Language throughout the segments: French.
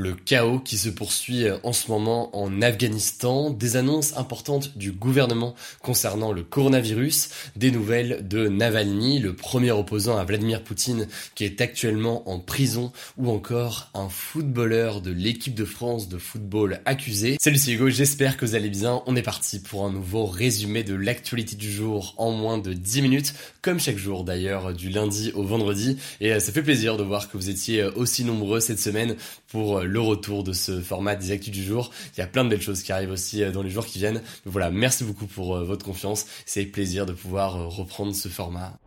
Le chaos qui se poursuit en ce moment en Afghanistan, des annonces importantes du gouvernement concernant le coronavirus, des nouvelles de Navalny, le premier opposant à Vladimir Poutine qui est actuellement en prison, ou encore un footballeur de l'équipe de France de football accusé. Salut c'est Hugo, j'espère que vous allez bien. On est parti pour un nouveau résumé de l'actualité du jour en moins de 10 minutes, comme chaque jour d'ailleurs, du lundi au vendredi. Et euh, ça fait plaisir de voir que vous étiez euh, aussi nombreux cette semaine pour euh, le retour de ce format des actus du jour. Il y a plein de belles choses qui arrivent aussi euh, dans les jours qui viennent. Voilà, merci beaucoup pour euh, votre confiance. C'est plaisir de pouvoir reprendre ce format.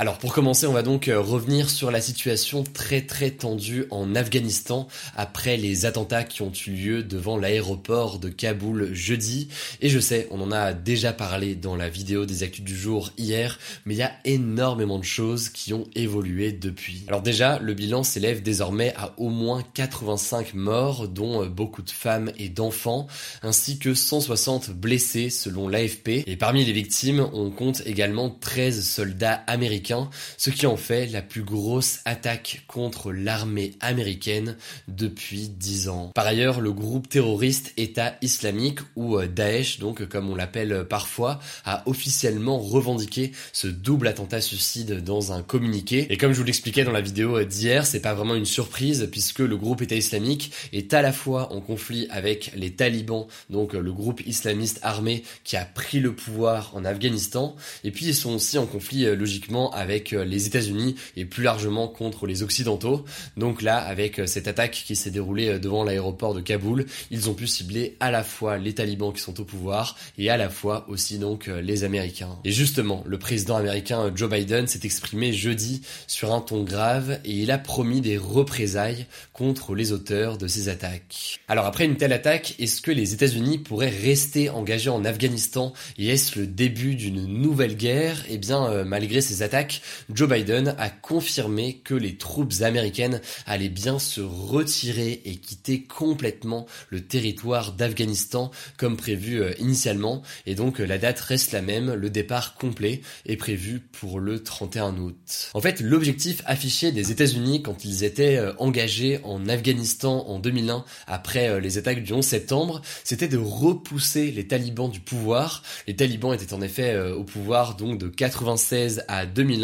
Alors pour commencer, on va donc euh, revenir sur la situation très très tendue en Afghanistan après les attentats qui ont eu lieu devant l'aéroport de Kaboul jeudi. Et je sais, on en a déjà parlé dans la vidéo des actus du jour hier, mais il y a énormément de choses qui ont évolué depuis. Alors déjà, le bilan s'élève désormais à au moins 85 morts, dont euh, beaucoup de femmes et d'enfants, ainsi que 160 blessés selon l'AFP. Et parmi les victimes, on compte également 13 soldats américains ce qui en fait la plus grosse attaque contre l'armée américaine depuis 10 ans. Par ailleurs, le groupe terroriste État islamique ou euh, Daesh, donc comme on l'appelle parfois, a officiellement revendiqué ce double attentat suicide dans un communiqué. Et comme je vous l'expliquais dans la vidéo d'hier, c'est pas vraiment une surprise puisque le groupe État islamique est à la fois en conflit avec les talibans, donc le groupe islamiste armé qui a pris le pouvoir en Afghanistan, et puis ils sont aussi en conflit euh, logiquement avec euh, les États-Unis et plus largement contre les Occidentaux. Donc là, avec euh, cette attaque qui s'est déroulée euh, devant l'aéroport de Kaboul, ils ont pu cibler à la fois les talibans qui sont au pouvoir et à la fois aussi donc les Américains. Et justement, le président américain Joe Biden s'est exprimé jeudi sur un ton grave et il a promis des représailles contre les auteurs de ces attaques. Alors après une telle attaque, est-ce que les États-Unis pourraient rester engagés en Afghanistan et est-ce le début d'une nouvelle guerre? Eh bien, malgré ces attaques, Joe Biden a confirmé que les troupes américaines allaient bien se retirer et quitter complètement le territoire d'Afghanistan comme prévu euh, initialement. Et donc euh, la date reste la même, le départ complet est prévu pour le 31 août. En fait, l'objectif affiché des États-Unis quand ils étaient euh, engagés en Afghanistan en 2001 après les attaques du 11 septembre, c'était de repousser les talibans du pouvoir. Les talibans étaient en effet au pouvoir donc de 96 à 2000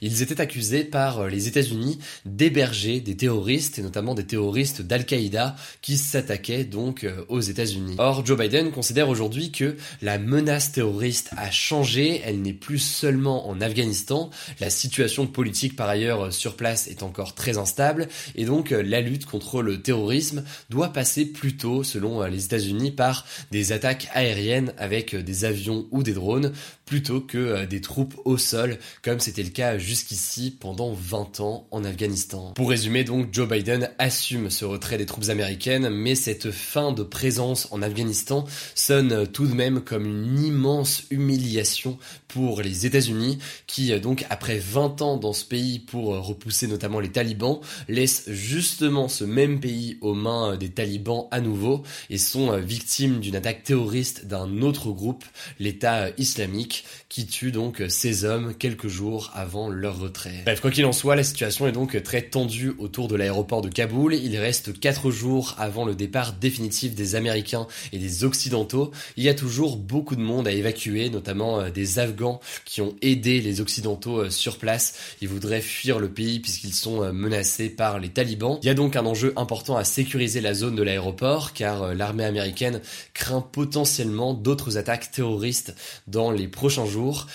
ils étaient accusés par euh, les États-Unis d'héberger des terroristes et notamment des terroristes d'Al-Qaïda qui s'attaquaient donc euh, aux États-Unis. Or, Joe Biden considère aujourd'hui que la menace terroriste a changé, elle n'est plus seulement en Afghanistan, la situation politique par ailleurs euh, sur place est encore très instable. Et donc la lutte contre le terrorisme doit passer plutôt, selon les États-Unis, par des attaques aériennes avec des avions ou des drones plutôt que des troupes au sol comme c'était le cas jusqu'ici pendant 20 ans en Afghanistan. Pour résumer donc, Joe Biden assume ce retrait des troupes américaines, mais cette fin de présence en Afghanistan sonne tout de même comme une immense humiliation pour les États-Unis, qui donc après 20 ans dans ce pays pour repousser notamment les talibans, laissent justement ce même pays aux mains des talibans à nouveau et sont victimes d'une attaque terroriste d'un autre groupe, l'État islamique, qui tue donc ces hommes quelques jours avant leur retrait. Bref, quoi qu'il en soit, la situation est donc très tendue autour de l'aéroport de Kaboul. Il reste 4 jours avant le départ définitif des Américains et des Occidentaux. Il y a toujours beaucoup de monde à évacuer, notamment euh, des Afghans qui ont aidé les Occidentaux euh, sur place. Ils voudraient fuir le pays puisqu'ils sont euh, menacés par les talibans. Il y a donc un enjeu important à sécuriser la zone de l'aéroport car l'armée américaine craint potentiellement d'autres attaques terroristes dans les prochains jours.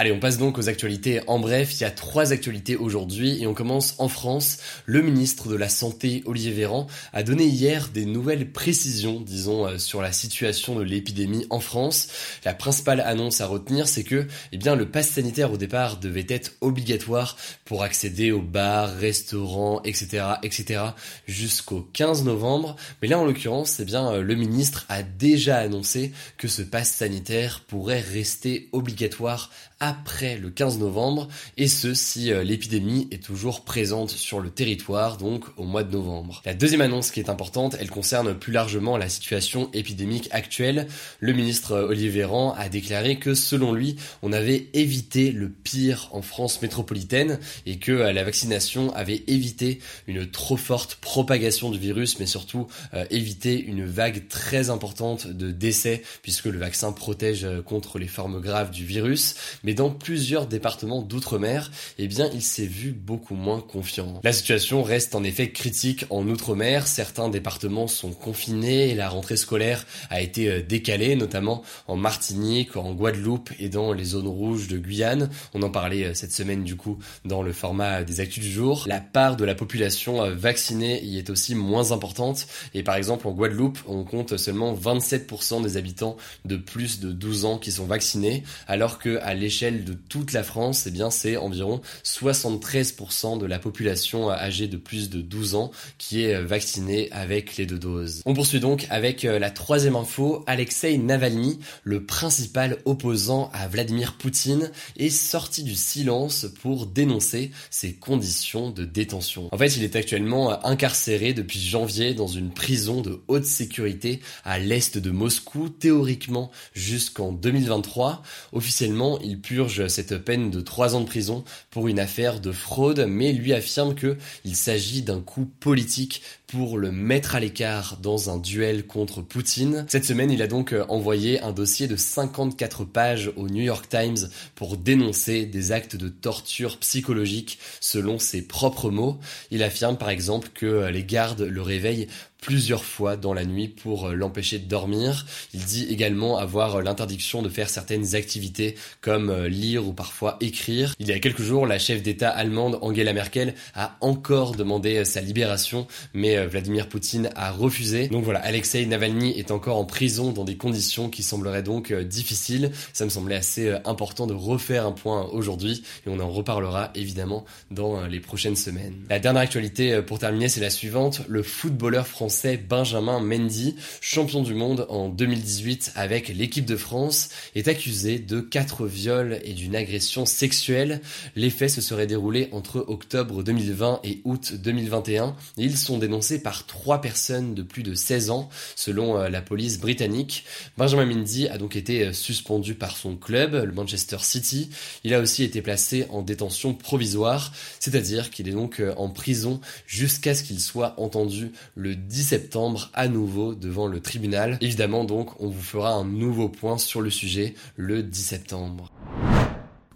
Allez, on passe donc aux actualités en bref. Il y a trois actualités aujourd'hui et on commence en France. Le ministre de la Santé, Olivier Véran, a donné hier des nouvelles précisions, disons, euh, sur la situation de l'épidémie en France. La principale annonce à retenir, c'est que, eh bien, le pass sanitaire au départ devait être obligatoire pour accéder aux bars, restaurants, etc., etc., jusqu'au 15 novembre. Mais là, en l'occurrence, eh bien, euh, le ministre a déjà annoncé que ce pass sanitaire pourrait rester obligatoire après le 15 novembre, et ce si euh, l'épidémie est toujours présente sur le territoire, donc au mois de novembre. La deuxième annonce qui est importante, elle concerne plus largement la situation épidémique actuelle. Le ministre euh, Olivier Véran a déclaré que selon lui, on avait évité le pire en France métropolitaine et que euh, la vaccination avait évité une trop forte propagation du virus, mais surtout évité une vague très importante de décès, puisque le vaccin protège contre les formes graves du virus. Dans plusieurs départements d'outre-mer, eh bien, il s'est vu beaucoup moins confiant. La situation reste en effet critique en outre-mer. Certains départements sont confinés et la rentrée scolaire a été euh, décalée, notamment en Martinique, en Guadeloupe et dans les zones rouges de Guyane. On en parlait euh, cette semaine du coup dans le format des actus du jour. La part de la population euh, vaccinée y est aussi moins importante et par exemple en Guadeloupe, on compte seulement 27% des habitants de plus de 12 ans qui sont vaccinés alors que à l'échelle de toute la France, eh bien, c'est environ 73% de la population âgée de plus de 12 ans qui est vaccinée avec les deux doses. On poursuit donc avec euh, la troisième info. Alexei Navalny, le principal opposant à Vladimir Poutine, est sorti du silence pour dénoncer ses conditions de détention. En fait, il est actuellement incarcéré depuis janvier dans une prison de haute sécurité à l'est de Moscou, théoriquement jusqu'en 2023. Officiellement, il purge cette peine de 3 ans de prison pour une affaire de fraude, mais lui affirme que il s'agit d'un coup politique pour le mettre à l'écart dans un duel contre Poutine. Cette semaine, il a donc euh, envoyé un dossier de 54 pages au New York Times pour dénoncer des actes de torture psychologique selon ses propres mots. Il affirme par exemple que euh, les gardes le réveillent plusieurs fois dans la nuit pour euh, l'empêcher de dormir. Il dit également avoir l'interdiction de faire certaines activités comme lire ou parfois écrire. Il y a quelques jours, la chef d'État allemande Angela Merkel a encore demandé sa libération, mais Vladimir Poutine a refusé. Donc voilà, Alexei Navalny est encore en prison dans des conditions qui sembleraient donc difficiles. Ça me semblait assez important de refaire un point aujourd'hui et on en reparlera évidemment dans les prochaines semaines. La dernière actualité pour terminer, c'est la suivante. Le footballeur français Benjamin Mendy, champion du monde en 2018 avec l'équipe de France, est accusé de quatre viols et d'une agression sexuelle. Les faits se seraient déroulés entre octobre 2020 et août 2021 et ils sont dénoncés par trois personnes de plus de 16 ans selon euh, la police britannique. Benjamin Mendy a donc été euh, suspendu par son club, le Manchester City. Il a aussi été placé en détention provisoire, c'est-à-dire qu'il est donc euh, en prison jusqu'à ce qu'il soit entendu le 10 septembre à nouveau devant le tribunal. Évidemment donc on vous fera un nouveau point sur le sujet le 10 septembre.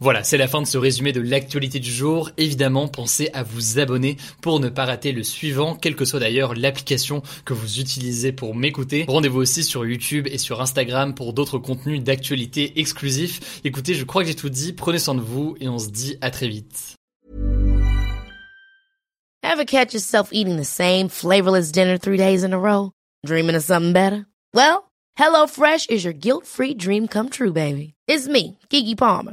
Voilà, c'est la fin de ce résumé de l'actualité du jour. Évidemment, pensez à vous abonner pour ne pas rater le suivant, quelle que soit d'ailleurs l'application que vous utilisez pour m'écouter. Rendez-vous aussi sur YouTube et sur Instagram pour d'autres contenus d'actualité exclusifs. Écoutez, je crois que j'ai tout dit. Prenez soin de vous et on se dit à très vite. Ever catch yourself eating the same flavorless dinner three days in a row? Dreaming of something better? Well, HelloFresh is your guilt-free dream come true, baby. It's me, Kiki Palmer.